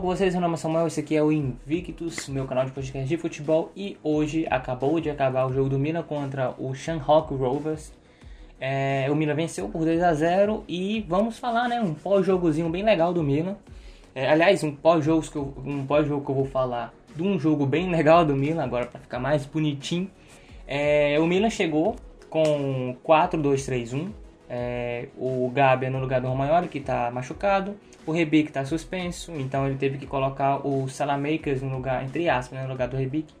bom com vocês? Meu nome é Samuel, esse aqui é o Invictus, meu canal de podcast de futebol e hoje acabou de acabar o jogo do Milan contra o Shanghai Rovers. É, o Milan venceu por 2 a 0 e vamos falar, né, um pós-jogozinho bem legal do Milan. É, aliás, um pós-jogo que, eu, um pós que eu vou falar de um jogo bem legal do Milan, agora para ficar mais bonitinho. É, o Milan chegou com 4-2-3-1, é, o Gabi é no lugar do Romagnoli, que está machucado. O Rebic está suspenso, então ele teve que colocar o Salamakers no lugar, entre aspas, né, no lugar do Rebic.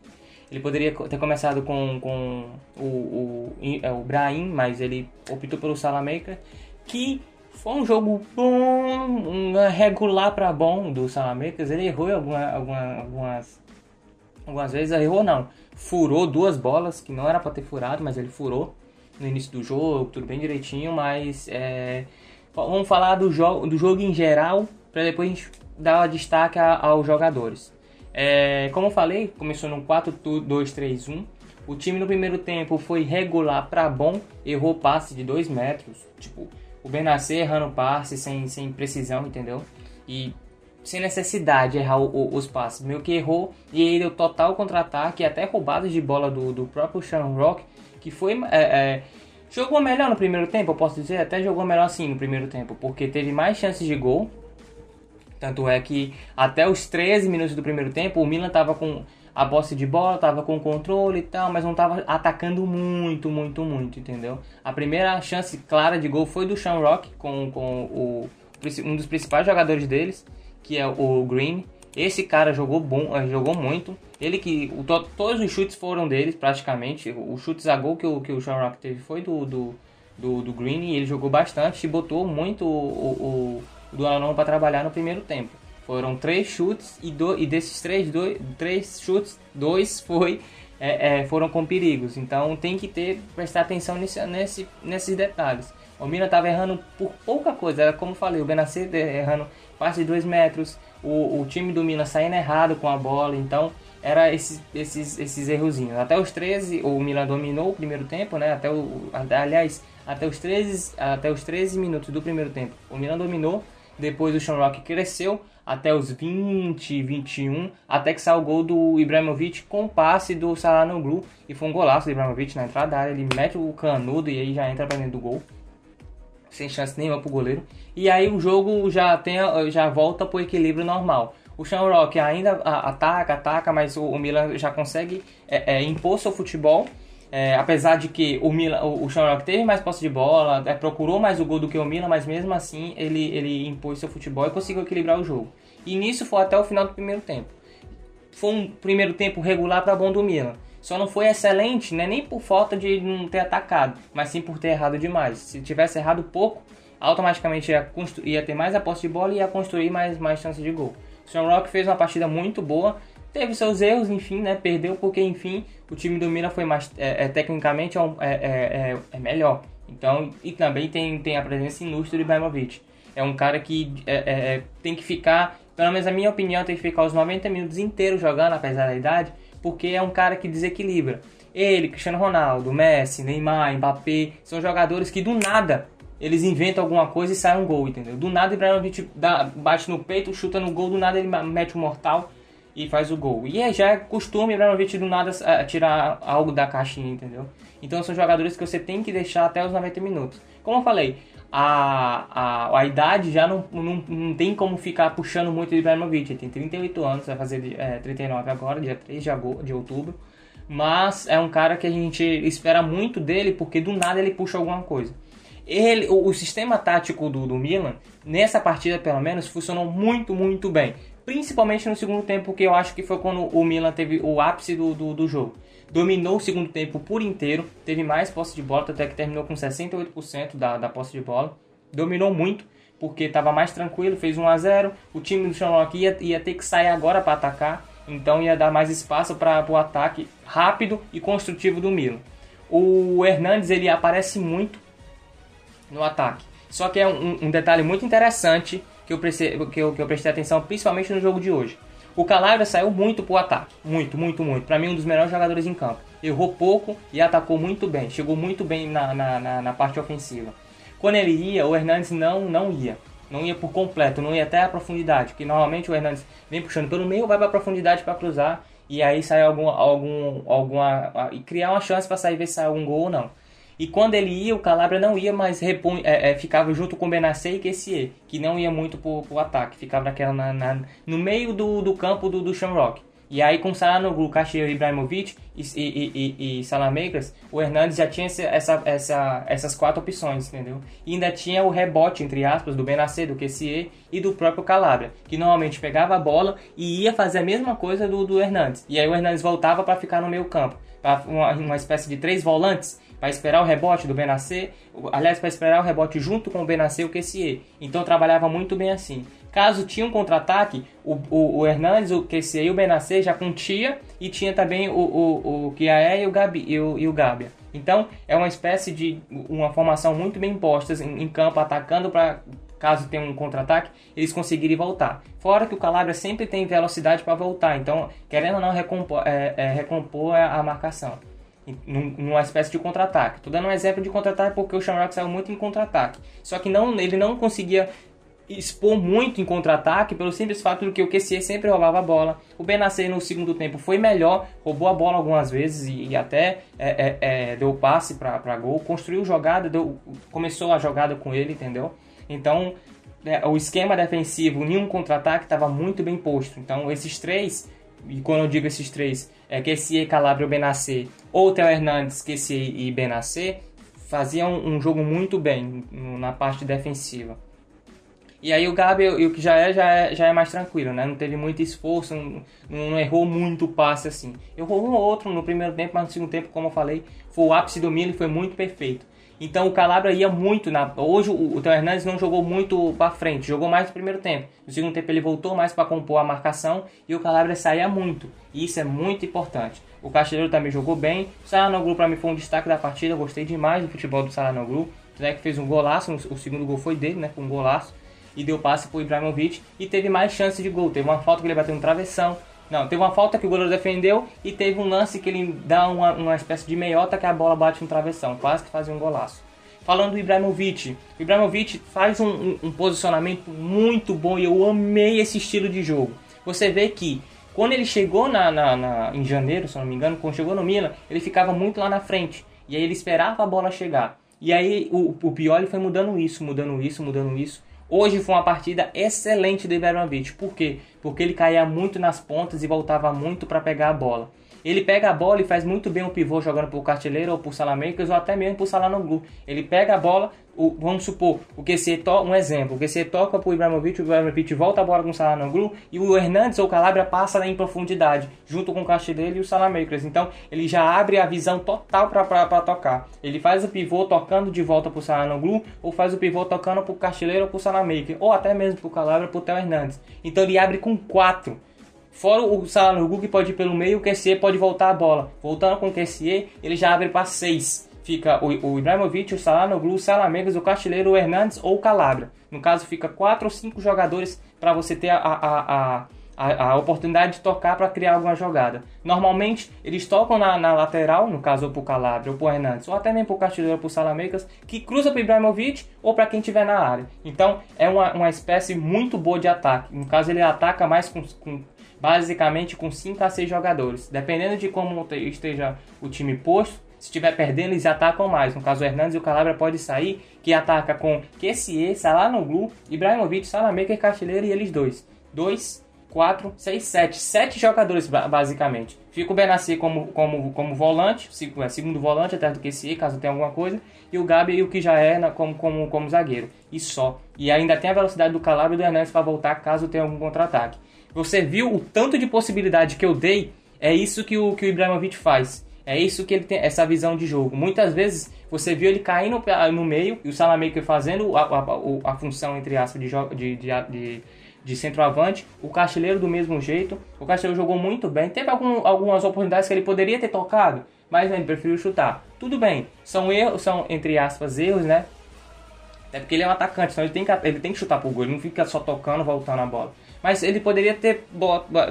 Ele poderia ter começado com, com o, o, é, o Brahim, mas ele optou pelo Salamaker, que foi um jogo bom, um regular para bom do Salamakers. Ele errou alguma, alguma, algumas, algumas vezes, errou não, furou duas bolas que não era para ter furado, mas ele furou no início do jogo, tudo bem direitinho, mas é, vamos falar do jogo, do jogo em geral, para depois a gente dar destaque a, aos jogadores. É, como eu falei, começou no 4-2-3-1. O time no primeiro tempo foi regular para bom, errou passe de 2 metros. Tipo, o Benasser errando passe sem, sem precisão, entendeu? E sem necessidade de errar o, o, os passes. Meio que errou e aí deu total contra-ataque, até roubadas de bola do, do próprio Rock que foi. É, é, jogou melhor no primeiro tempo, eu posso dizer, até jogou melhor sim no primeiro tempo, porque teve mais chances de gol. Tanto é que até os 13 minutos do primeiro tempo, o Milan estava com a posse de bola, estava com controle e tal, mas não estava atacando muito, muito, muito, entendeu? A primeira chance clara de gol foi do Sean Rock, com, com o, um dos principais jogadores deles, que é o Green. Esse cara jogou bom, eh, jogou muito. Ele que. O, todos os chutes foram deles, praticamente. O chutes a gol que o, que o Sean Rock teve foi do, do, do, do Green e ele jogou bastante e botou muito o, o, o para trabalhar no primeiro tempo. Foram três chutes e, do, e desses três, dois, três chutes, dois foi, é, é, foram com perigos. Então tem que ter prestar atenção nesse, nesse, nesses detalhes. O Milan estava errando por pouca coisa. Era como falei, o Benacer errando passe de 2 metros, o, o time do Milan saindo errado com a bola, então era esses, esses, esses errozinhos. Até os 13, o Milan dominou o primeiro tempo, né? Até o, aliás, até os 13, até os 13 minutos do primeiro tempo, o Milan dominou. Depois o Shamrock cresceu até os 20, 21, até que saiu o gol do Ibrahimovic com passe do Salanoglu e foi um golaço do Ibrahimovic na entrada da área. Ele mete o canudo e aí já entra para dentro do gol sem chance nenhuma pro goleiro. E aí o jogo já tem já volta pro equilíbrio normal. O Shamrock ainda ataca, ataca, mas o, Milan já consegue é, é, impor seu futebol. É, apesar de que o, Milan, o, Shamrock teve mais posse de bola, é, procurou mais o gol do que o Milan, mas mesmo assim ele, ele impôs seu futebol e conseguiu equilibrar o jogo. E nisso foi até o final do primeiro tempo. Foi um primeiro tempo regular para bom do Milan. Só não foi excelente, né? nem por falta de não ter atacado, mas sim por ter errado demais. Se tivesse errado pouco, automaticamente ia, ia ter mais a posse de bola e ia construir mais, mais chances de gol. O Sean Rock fez uma partida muito boa, teve seus erros, enfim, né? Perdeu porque, enfim, o time do Milan foi mais é, é, tecnicamente é, é, é, é, melhor. Então, e também tem, tem a presença ilustre do Ibrahimovic. É um cara que é, tem que ficar, pelo menos a minha opinião, tem que ficar os 90 minutos inteiros jogando, apesar da idade, porque é um cara que desequilibra. Ele, Cristiano Ronaldo, Messi, Neymar, Mbappé, são jogadores que do nada eles inventam alguma coisa e sai um gol, entendeu? Do nada Ibrahimovic bate no peito, chuta no gol, do nada ele mete o um mortal e faz o gol. E é, já é costume Ibrahimovic do nada tirar algo da caixinha, entendeu? Então são jogadores que você tem que deixar até os 90 minutos. Como eu falei, a, a, a idade já não, não, não tem como ficar puxando muito o Ibrahimovic. Ele tem 38 anos, vai fazer é, 39 agora, dia 3 de, agosto, de outubro. Mas é um cara que a gente espera muito dele porque do nada ele puxa alguma coisa. Ele, o, o sistema tático do, do Milan, nessa partida pelo menos, funcionou muito, muito bem. Principalmente no segundo tempo, que eu acho que foi quando o Milan teve o ápice do, do, do jogo dominou o segundo tempo por inteiro, teve mais posse de bola, até que terminou com 68% da, da posse de bola. Dominou muito, porque estava mais tranquilo, fez 1 a 0 O time do Shamrock ia, ia ter que sair agora para atacar, então ia dar mais espaço para o ataque rápido e construtivo do Milan. O Hernandes ele aparece muito no ataque. Só que é um, um detalhe muito interessante que eu, prestei, que, eu, que eu prestei atenção, principalmente no jogo de hoje. O Calabria saiu muito pro ataque. Muito, muito, muito. Para mim, um dos melhores jogadores em campo. Errou pouco e atacou muito bem. Chegou muito bem na, na, na, na parte ofensiva. Quando ele ia, o Hernandes não, não ia. não ia por completo, não ia até a profundidade, que normalmente o Hernandes vem puxando pelo meio, vai para profundidade para cruzar e aí sai algum algum alguma e criar uma chance para sair ver se sai algum gol ou não. E quando ele ia, o Calabria não ia, mas repun, é, é, ficava junto com o Benassi e Kessier, que não ia muito pro, pro ataque, ficava naquela na, na, no meio do, do campo do, do Shamrock. E aí com Salanoglu, Cacheiro, Ibrahimovic e, e, e, e Salamakers, o Hernandes já tinha essa, essa, essas quatro opções, entendeu? E ainda tinha o rebote, entre aspas, do Benassi, do Kessier e do próprio Calabria, que normalmente pegava a bola e ia fazer a mesma coisa do, do Hernandes. E aí o Hernandes voltava para ficar no meio campo, uma, uma espécie de três volantes para esperar o rebote do Benasser, aliás, para esperar o rebote junto com o Benasser e o Kessier. Então trabalhava muito bem assim. Caso tinha um contra-ataque, o, o, o, Hernandes, o Kessier e o Benasser já contia e tinha também o, o, o Kiaé e o, Gabi, e o, e o Gabia. Então é uma espécie de uma formação muito bem imposta em, em campo, atacando para caso tenha um contra-ataque, eles conseguirem voltar. Fora que o Calabria sempre tem velocidade para voltar, então querendo ou não recompor, é, é, recompor a marcação numa espécie de contra-ataque. Estou dando um exemplo de contra-ataque porque o Shamrock saiu muito em contra-ataque. Só que não, ele não conseguia expor muito em contra-ataque pelo simples fato de que o QC sempre roubava a bola. O Benacer no segundo tempo foi melhor, roubou a bola algumas vezes e, e até é, é, é, deu passe para gol, construiu jogada, deu, começou a jogada com ele, entendeu? Então é, o esquema defensivo em um contra-ataque estava muito bem posto. Então esses três, e quando eu digo esses três, é QC, Calabria ou Benacer, ou Theo Hernandes, QC e Benacer, faziam um jogo muito bem na parte defensiva. E aí o Gabi, o que já é, já é, já é mais tranquilo, né? Não teve muito esforço, não, não errou muito passe assim. Errou um ou outro no primeiro tempo, mas no segundo tempo, como eu falei, foi o ápice do Milan e foi muito perfeito. Então o Calabria ia muito na. Hoje o, o Theo Hernandes não jogou muito para frente, jogou mais no primeiro tempo. No segundo tempo ele voltou mais para compor a marcação e o Calabria saía muito. E isso é muito importante. O Castilheiro também jogou bem. O Saranoglu para mim foi um destaque da partida. Gostei demais do futebol do Saranoglu. O que fez um golaço, o segundo gol foi dele, né? Com um golaço. E deu passe pro Ibrahimovic. E teve mais chance de gol. Teve uma falta que ele bateu no travessão. Não, teve uma falta que o goleiro defendeu e teve um lance que ele dá uma, uma espécie de meiota que a bola bate no travessão, quase que fazia um golaço. Falando do Ibrahimovic, o Ibrahimovic faz um, um, um posicionamento muito bom e eu amei esse estilo de jogo. Você vê que quando ele chegou na, na, na, em janeiro, se não me engano, quando chegou no Milan, ele ficava muito lá na frente. E aí ele esperava a bola chegar. E aí o, o Pioli foi mudando isso, mudando isso, mudando isso. Hoje foi uma partida excelente do Ibrahimovic. Por quê? Porque ele caía muito nas pontas e voltava muito para pegar a bola. Ele pega a bola e faz muito bem o pivô jogando por Cartileiro ou por Salamakers ou até mesmo por Salanoglu. Ele pega a bola, o, vamos supor, o QC toca, um exemplo, o QC toca para o Ibrahimovic, o Ibrahimovic volta a bola com o Salanoglu e o Hernandes ou o Calabria passa em profundidade, junto com o Cartileiro e o Salamakers. Então ele já abre a visão total para tocar. Ele faz o pivô tocando de volta para o Salanoglu ou faz o pivô tocando para o Cartileiro ou para o Salamaker, ou até mesmo para o Calabria ou para o Theo Hernandes. Então ele abre com quatro Fora o Salanoglu que pode ir pelo meio, o QCE pode voltar a bola. Voltando com o QCE, ele já abre para 6. Fica o, o Ibrahimovic, o Salanoglu, o Salamegas, o Castilheiro, o Hernandes ou o Calabria. No caso, fica 4 ou 5 jogadores para você ter a, a, a, a, a oportunidade de tocar para criar alguma jogada. Normalmente, eles tocam na, na lateral, no caso, ou para o Calabria ou para o Hernandes, ou até mesmo para o Castilheiro ou para o Salamegas, que cruza para o Ibrahimovic ou para quem estiver na área. Então, é uma, uma espécie muito boa de ataque. No caso, ele ataca mais com, com basicamente com 5 a 6 jogadores. Dependendo de como esteja o time posto, se estiver perdendo, eles atacam mais. No caso, o Hernandes e o Calabria pode sair, que ataca com Kessie, Salanoglu, Ibrahimovic, Salamaker, Castilheiro e eles dois. 2, 4, 6, 7. 7 jogadores, basicamente. Fica o Benassi como, como, como volante, é, segundo volante atrás do Kessie, caso tenha alguma coisa. E o Gabi, e o que já é como, como, como zagueiro. E só. E ainda tem a velocidade do Calabria e do Hernandes para voltar caso tenha algum contra-ataque. Você viu o tanto de possibilidade que eu dei? É isso que o, que o Ibrahimovic faz. É isso que ele tem, essa visão de jogo. Muitas vezes você viu ele caindo no meio e o Salamaker fazendo a, a, a, função, entre aspas, de, de, de, de, centroavante. O Castilheiro do mesmo jeito. O Castilheiro jogou muito bem. Teve algum, algumas oportunidades que ele poderia ter tocado, mas ele preferiu chutar. Tudo bem, são erros, são entre aspas erros, né? É porque ele é um atacante, então ele tem que, ele tem que chutar pro gol, ele não fica só tocando, voltando a bola. Mas ele poderia ter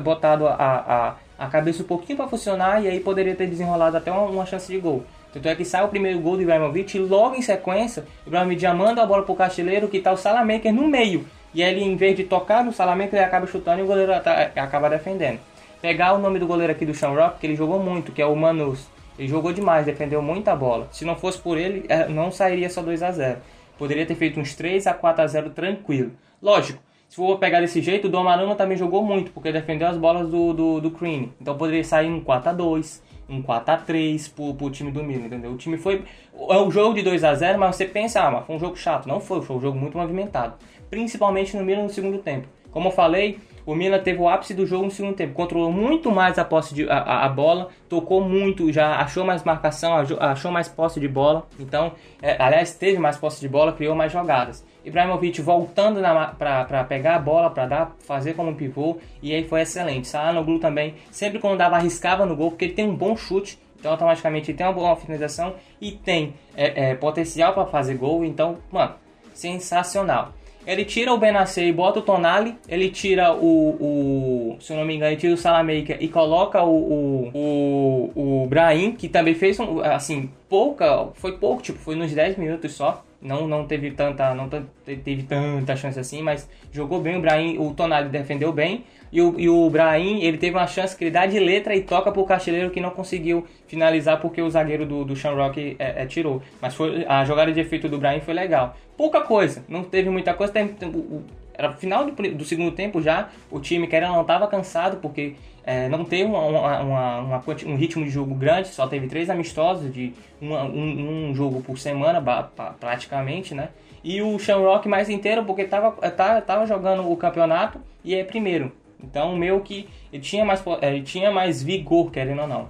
botado a, a, a cabeça um pouquinho para funcionar e aí poderia ter desenrolado até uma, uma chance de gol. Tanto é que sai o primeiro gol do Ibrahimovic e logo em sequência, o Ibrahimovic já manda a bola pro Casteleiro que tá o Salamaker no meio. E ele, em vez de tocar no Salamaker, ele acaba chutando e o goleiro acaba defendendo. Pegar o nome do goleiro aqui do Shamrock, que ele jogou muito, que é o Manus. Ele jogou demais, defendeu muita bola. Se não fosse por ele, é, não sairia só 2 a 0 Poderia ter feito uns 3 a 4 a 0 tranquilo. Lógico, se for pegar desse jeito, o Donnarumma também jogou muito, porque defendeu as bolas do, do, do Crean. Então poderia sair um 4 a 2 um 4x3 pro, pro time do Milan, entendeu? O time foi. É um jogo de 2 a 0 mas você pensa, ah, mas foi um jogo chato. Não foi, foi um jogo muito movimentado. Principalmente no Milan no segundo tempo. Como eu falei, o Milan teve o ápice do jogo no segundo tempo. Controlou muito mais a posse de, a, a bola, tocou muito, já achou mais marcação, achou mais posse de bola. Então, é, aliás, teve mais posse de bola, criou mais jogadas. Ibrahimovic voltando para pegar a bola, para dar, fazer como pivô, e aí foi excelente. Salanoglu também, sempre quando dava, arriscava no gol, porque ele tem um bom chute, então automaticamente ele tem uma boa finalização e tem é, é, potencial para fazer gol, então, mano, sensacional. Ele tira o Benacer e bota o Tonali. Ele tira o, o se eu não me engano, ele tira o Salamaker e coloca o, o, o, o Brahim, que também fez, um, assim, pouca, foi pouco, tipo, foi nos 10 minutos só. Não, não teve tanta não teve tanta chance assim, mas jogou bem o Brahim, o Tonali defendeu bem. E o, e o Brahim, ele teve uma chance que ele dá de letra e toca pro Casteleiro que não conseguiu finalizar porque o zagueiro do, do Shamrock é, é, tirou. Mas foi, a jogada de efeito do Brahim foi legal. Pouca coisa, não teve muita coisa. Tem, tem, o, era final do, do, segundo tempo já, o time que era não estava cansado porque é, não teve uma, uma, uma, um ritmo de jogo grande, só teve três amistosos de uma, um, um, jogo por semana praticamente, né? E o Shamrock mais inteiro porque estava tava, tava jogando o campeonato e é primeiro. Então, meio que ele tinha mais, é, ele tinha mais vigor, querendo ou não.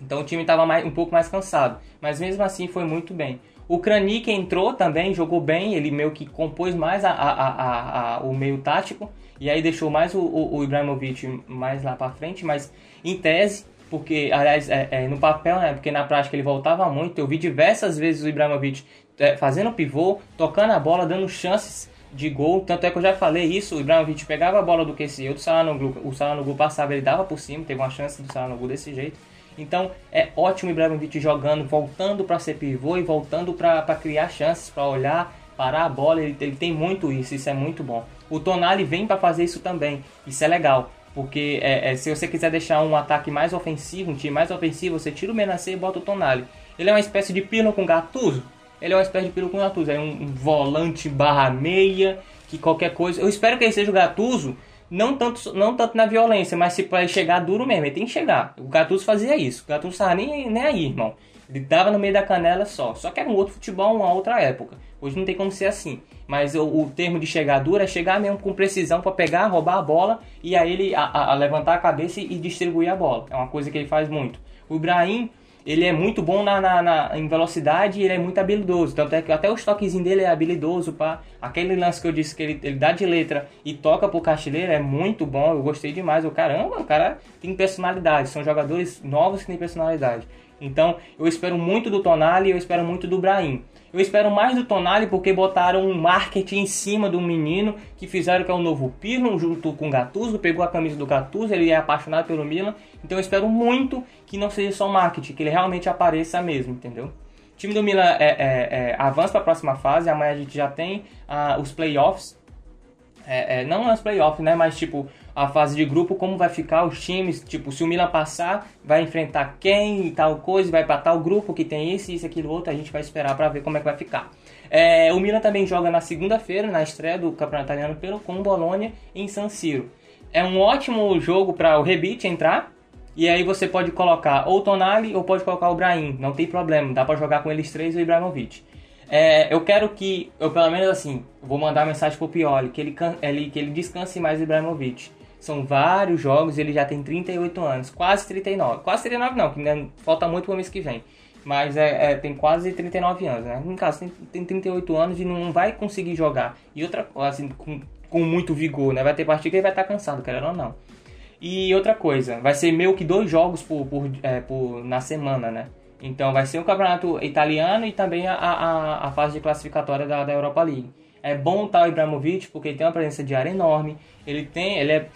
Então, o time estava um pouco mais cansado. Mas mesmo assim, foi muito bem. O Kranik entrou também, jogou bem. Ele meio que compôs mais a, a, a, o meio tático. E aí deixou mais o, o, o Ibrahimovic mais lá para frente. Mas em tese, porque, aliás, é, é, no papel, né? Porque na prática ele voltava muito. Eu vi diversas vezes o Ibrahimovic é, fazendo pivô, tocando a bola, dando chances de gol. Tanto é que eu já falei isso, o Ibrahimovic pegava a bola do QC, o Salanoglu, o Salanoglu passava, ele dava por cima, teve uma chance do Salanoglu desse jeito. Então é ótimo o Ibrahimovic jogando, voltando para ser pivô e voltando para criar chances, para olhar, parar a bola. Ele, ele, tem muito isso, isso é muito bom. O Tonali vem para fazer isso também, isso é legal. Porque é, é, se você quiser deixar um ataque mais ofensivo, um time mais ofensivo, você tira o Menacê e bota o Tonali. Ele é uma espécie de Pirlo com Gattuso, ele é uma espécie de peru com Gattuso. É um, volante barra meia, que qualquer coisa. Eu espero que ele seja o Gattuso, não tanto, não tanto na violência, mas se para chegar duro mesmo. Ele tem que chegar. O Gattuso fazia isso. O Gattuso estava nem, nem aí, irmão. Ele dava no meio da canela só. Só que era um outro futebol, uma outra época. Hoje não tem como ser assim. Mas o, o termo de chegar duro é chegar mesmo com precisão para pegar, roubar a bola e aí ele a, a, a levantar a cabeça e distribuir a bola. É uma coisa que ele faz muito. O Ibrahim ele é muito bom na, na, na, em velocidade e ele é muito habilidoso. Tanto é que até o toquezinho dele é habilidoso, pá. Aquele lance que eu disse que ele, ele dá de letra e toca pro Castilheiro é muito bom. Eu gostei demais. O caramba, o cara tem personalidade. São jogadores novos que têm personalidade. Então, eu espero muito do Tonali e eu espero muito do Brahim. Eu espero mais do Tonali porque botaram um marketing em cima do menino que fizeram que é o novo Pirlo junto com o Gattuso, pegou a camisa do Gattuso, ele é apaixonado pelo Milan. Então eu espero muito que não seja só marketing, que ele realmente apareça mesmo, entendeu? O time do Milan é, é, é, avança para a próxima fase, amanhã a gente já tem uh, os playoffs. É, é, não os playoffs, né? Mas tipo, a fase de grupo, como vai ficar os times, tipo, se o Milan passar, vai enfrentar quem e tal coisa, vai para tal grupo que tem esse, isso, aquilo, outro, a gente vai esperar para ver como é que vai ficar. É, o Milan também joga na segunda-feira, na estreia do Campeonato Italiano pelo com o Bologna em San Siro. É um ótimo jogo para o Rebite entrar, e aí você pode colocar ou Tonali ou pode colocar o Brahim, não tem problema, dá para jogar com eles três e o Ibrahimovic. É, eu quero que, eu pelo menos assim, vou mandar mensagem pro Pioli, que ele, ele, que ele descanse mais Ibrahimovic. São vários jogos, ele já tem 38 anos, quase 39. Quase 39 não, que ainda falta muito pro mês que vem. Mas é, é, tem quase 39 anos, né? No caso, tem, tem 38 anos e não vai conseguir jogar. E outra assim, com, com muito vigor, né? Vai ter partida que ele vai estar cansado, querendo ou não. E outra coisa, vai ser meio que dois jogos por, por, é, por, na semana, né? Então vai ser o campeonato italiano e também a, a, a fase de classificatória da, da Europa League. É bom o Ibrahimovic porque ele tem uma presença de área enorme. Ele tem. Ele é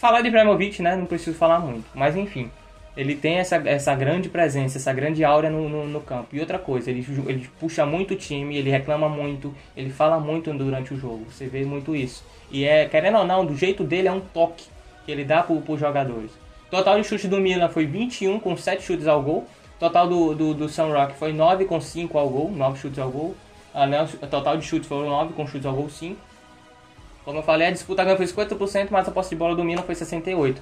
Falar de Ibrahimovic, né? Não preciso falar muito. Mas enfim. Ele tem essa, essa grande presença, essa grande aura no, no, no, campo. E outra coisa, ele, ele puxa muito o time, ele reclama muito, ele fala muito durante o jogo. Você vê muito isso. E é, querendo ou não, do jeito dele é um toque que ele dá para os jogadores. Total de chutes do Milan foi 21 com 7 chutes ao gol. Total do, do, do Rock foi 9 com 5 ao gol, 9 chutes ao gol. Ah, né, o total de chutes foram 9 com chutes ao gol 5. Como eu falei, a disputa ganha foi 50%, mas a posse de bola do Milan foi 68%. O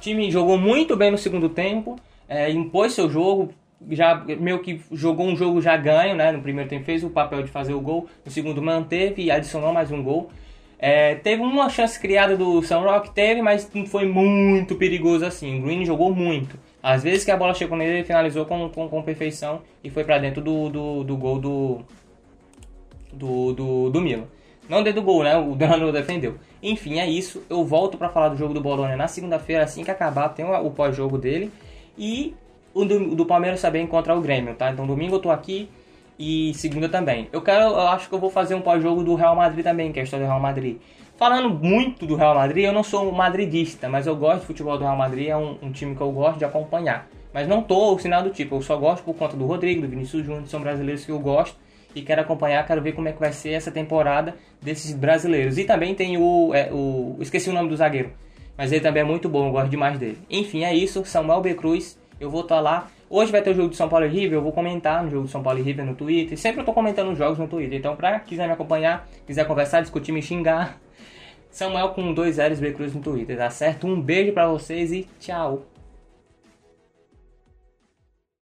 time jogou muito bem no segundo tempo, é, impôs seu jogo, já meio que jogou um jogo já ganho, né? No primeiro tempo fez o papel de fazer o gol, no segundo manteve e adicionou mais um gol. É, teve uma chance criada do Rock, teve, mas foi muito perigoso assim. O Green jogou muito. Às vezes que a bola chegou nele, ele finalizou com, com, com perfeição e foi para dentro do, do, do, gol do, do, do, do Milan. Não dentro do gol, né? O Danilo defendeu. Enfim, é isso. Eu volto para falar do jogo do Bolonha na segunda-feira, assim que acabar, tem o pós-jogo dele. E o do, do Palmeiras também encontrar o Grêmio, tá? Então domingo eu tô aqui e segunda também. Eu quero, eu acho que eu vou fazer um pós-jogo do Real Madrid também, que é a história do Real Madrid. Falando muito do Real Madrid, eu não sou madridista, mas eu gosto do futebol do Real Madrid, é um, um time que eu gosto de acompanhar. Mas não tô o sinal do tipo, eu só gosto por conta do Rodrigo, do Vinícius Júnior, são brasileiros que eu gosto e quero acompanhar, quero ver como é que vai ser essa temporada desses brasileiros. E também tem o, é, o esqueci o nome do zagueiro, mas ele também é muito bom, eu gosto demais dele. Enfim, é isso, Samuel B. Cruz, eu vou estar lá. Hoje vai ter o jogo de São Paulo e River, eu vou comentar no jogo de São Paulo e River no Twitter. Sempre eu tô comentando os jogos no Twitter, então pra quiser me acompanhar, quiser conversar, discutir, me xingar, Samuel com dois L's B Cruz no Twitter, tá certo? Um beijo para vocês e tchau!